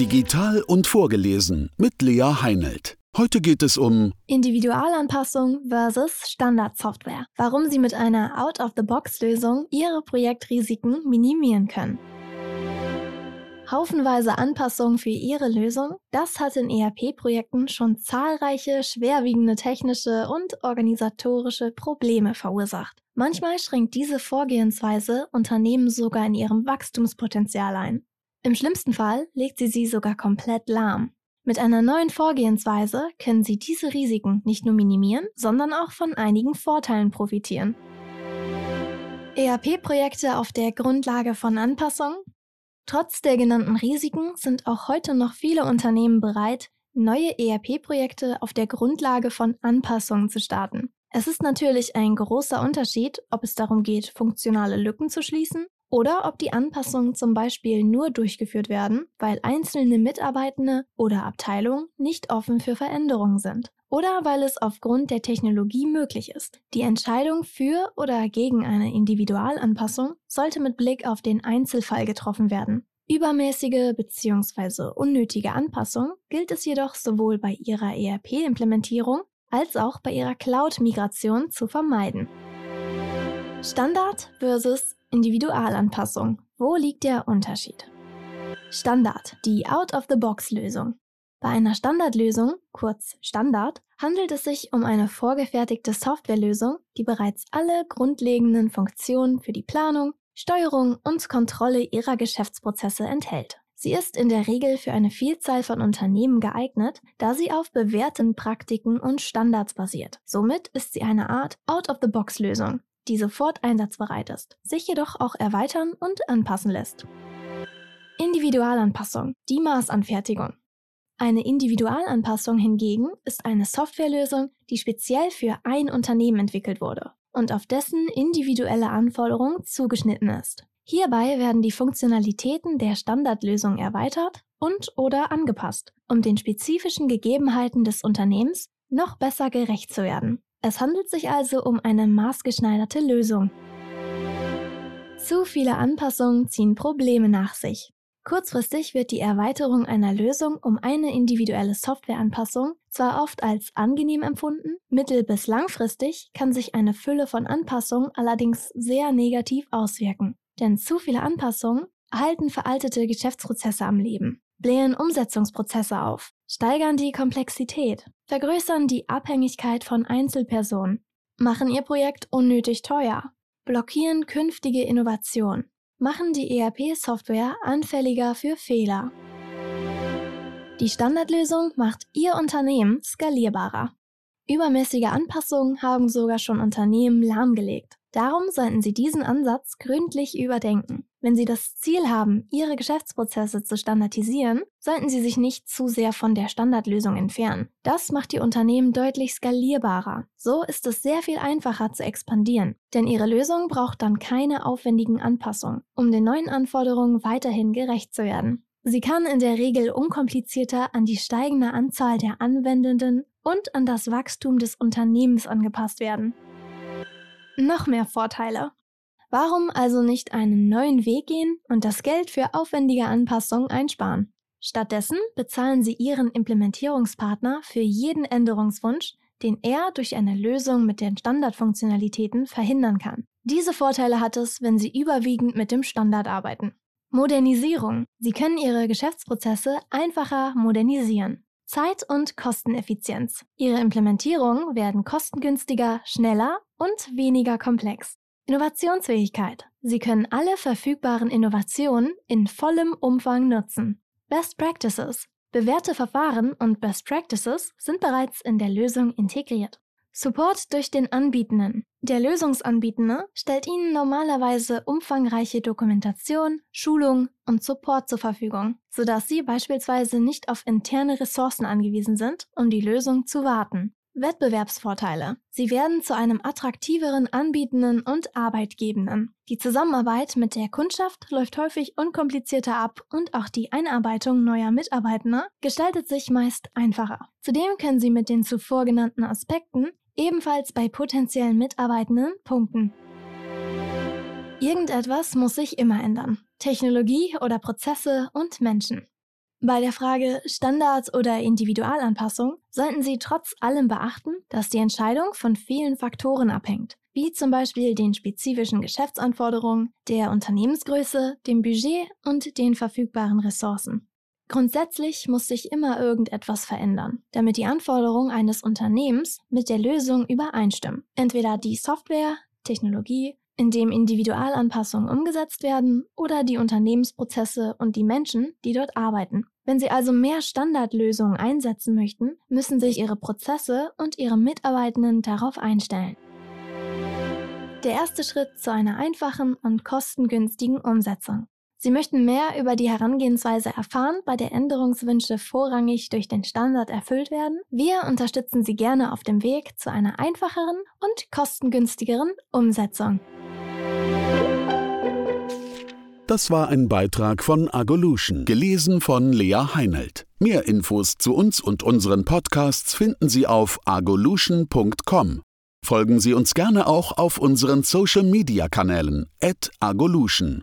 Digital und vorgelesen mit Lea Heinelt. Heute geht es um Individualanpassung versus Standardsoftware. Warum Sie mit einer Out-of-the-Box-Lösung Ihre Projektrisiken minimieren können. Haufenweise Anpassungen für Ihre Lösung, das hat in ERP-Projekten schon zahlreiche schwerwiegende technische und organisatorische Probleme verursacht. Manchmal schränkt diese Vorgehensweise Unternehmen sogar in ihrem Wachstumspotenzial ein. Im schlimmsten Fall legt sie sie sogar komplett lahm. Mit einer neuen Vorgehensweise können Sie diese Risiken nicht nur minimieren, sondern auch von einigen Vorteilen profitieren. ERP-Projekte auf der Grundlage von Anpassungen? Trotz der genannten Risiken sind auch heute noch viele Unternehmen bereit, neue ERP-Projekte auf der Grundlage von Anpassungen zu starten. Es ist natürlich ein großer Unterschied, ob es darum geht, funktionale Lücken zu schließen oder ob die Anpassungen zum Beispiel nur durchgeführt werden, weil einzelne Mitarbeitende oder Abteilungen nicht offen für Veränderungen sind oder weil es aufgrund der Technologie möglich ist. Die Entscheidung für oder gegen eine Individualanpassung sollte mit Blick auf den Einzelfall getroffen werden. Übermäßige bzw. unnötige Anpassung gilt es jedoch sowohl bei ihrer ERP-Implementierung als auch bei ihrer Cloud-Migration zu vermeiden. Standard versus Individualanpassung. Wo liegt der Unterschied? Standard, die Out-of-the-Box-Lösung. Bei einer Standardlösung, kurz Standard, handelt es sich um eine vorgefertigte Softwarelösung, die bereits alle grundlegenden Funktionen für die Planung, Steuerung und Kontrolle ihrer Geschäftsprozesse enthält. Sie ist in der Regel für eine Vielzahl von Unternehmen geeignet, da sie auf bewährten Praktiken und Standards basiert. Somit ist sie eine Art Out-of-the-Box-Lösung, die sofort einsatzbereit ist, sich jedoch auch erweitern und anpassen lässt. Individualanpassung, die Maßanfertigung. Eine Individualanpassung hingegen ist eine Softwarelösung, die speziell für ein Unternehmen entwickelt wurde und auf dessen individuelle Anforderungen zugeschnitten ist. Hierbei werden die Funktionalitäten der Standardlösung erweitert und oder angepasst, um den spezifischen Gegebenheiten des Unternehmens noch besser gerecht zu werden. Es handelt sich also um eine maßgeschneiderte Lösung. Zu viele Anpassungen ziehen Probleme nach sich. Kurzfristig wird die Erweiterung einer Lösung um eine individuelle Softwareanpassung zwar oft als angenehm empfunden, mittel- bis langfristig kann sich eine Fülle von Anpassungen allerdings sehr negativ auswirken. Denn zu viele Anpassungen halten veraltete Geschäftsprozesse am Leben blähen Umsetzungsprozesse auf, steigern die Komplexität, vergrößern die Abhängigkeit von Einzelpersonen, machen ihr Projekt unnötig teuer, blockieren künftige Innovation, machen die ERP-Software anfälliger für Fehler. Die Standardlösung macht Ihr Unternehmen skalierbarer. Übermäßige Anpassungen haben sogar schon Unternehmen lahmgelegt. Darum sollten Sie diesen Ansatz gründlich überdenken. Wenn Sie das Ziel haben, Ihre Geschäftsprozesse zu standardisieren, sollten Sie sich nicht zu sehr von der Standardlösung entfernen. Das macht Ihr Unternehmen deutlich skalierbarer. So ist es sehr viel einfacher zu expandieren, denn Ihre Lösung braucht dann keine aufwendigen Anpassungen, um den neuen Anforderungen weiterhin gerecht zu werden. Sie kann in der Regel unkomplizierter an die steigende Anzahl der Anwendenden und an das Wachstum des Unternehmens angepasst werden. Noch mehr Vorteile. Warum also nicht einen neuen Weg gehen und das Geld für aufwendige Anpassungen einsparen? Stattdessen bezahlen Sie Ihren Implementierungspartner für jeden Änderungswunsch, den er durch eine Lösung mit den Standardfunktionalitäten verhindern kann. Diese Vorteile hat es, wenn Sie überwiegend mit dem Standard arbeiten. Modernisierung. Sie können Ihre Geschäftsprozesse einfacher modernisieren. Zeit- und Kosteneffizienz. Ihre Implementierungen werden kostengünstiger, schneller und weniger komplex. Innovationsfähigkeit. Sie können alle verfügbaren Innovationen in vollem Umfang nutzen. Best Practices. Bewährte Verfahren und Best Practices sind bereits in der Lösung integriert. Support durch den Anbietenden. Der Lösungsanbietende stellt Ihnen normalerweise umfangreiche Dokumentation, Schulung und Support zur Verfügung, sodass Sie beispielsweise nicht auf interne Ressourcen angewiesen sind, um die Lösung zu warten. Wettbewerbsvorteile. Sie werden zu einem attraktiveren Anbietenden und Arbeitgebenden. Die Zusammenarbeit mit der Kundschaft läuft häufig unkomplizierter ab und auch die Einarbeitung neuer Mitarbeitender gestaltet sich meist einfacher. Zudem können Sie mit den zuvor genannten Aspekten ebenfalls bei potenziellen Mitarbeitenden punkten. Irgendetwas muss sich immer ändern. Technologie oder Prozesse und Menschen. Bei der Frage Standards oder Individualanpassung sollten Sie trotz allem beachten, dass die Entscheidung von vielen Faktoren abhängt, wie zum Beispiel den spezifischen Geschäftsanforderungen, der Unternehmensgröße, dem Budget und den verfügbaren Ressourcen. Grundsätzlich muss sich immer irgendetwas verändern, damit die Anforderungen eines Unternehmens mit der Lösung übereinstimmen. Entweder die Software, Technologie in dem Individualanpassungen umgesetzt werden oder die Unternehmensprozesse und die Menschen, die dort arbeiten. Wenn Sie also mehr Standardlösungen einsetzen möchten, müssen sich Ihre Prozesse und Ihre Mitarbeitenden darauf einstellen. Der erste Schritt zu einer einfachen und kostengünstigen Umsetzung. Sie möchten mehr über die Herangehensweise erfahren, bei der Änderungswünsche vorrangig durch den Standard erfüllt werden? Wir unterstützen Sie gerne auf dem Weg zu einer einfacheren und kostengünstigeren Umsetzung. Das war ein Beitrag von Agolution, gelesen von Lea Heinelt. Mehr Infos zu uns und unseren Podcasts finden Sie auf agolution.com. Folgen Sie uns gerne auch auf unseren Social Media Kanälen, agolution.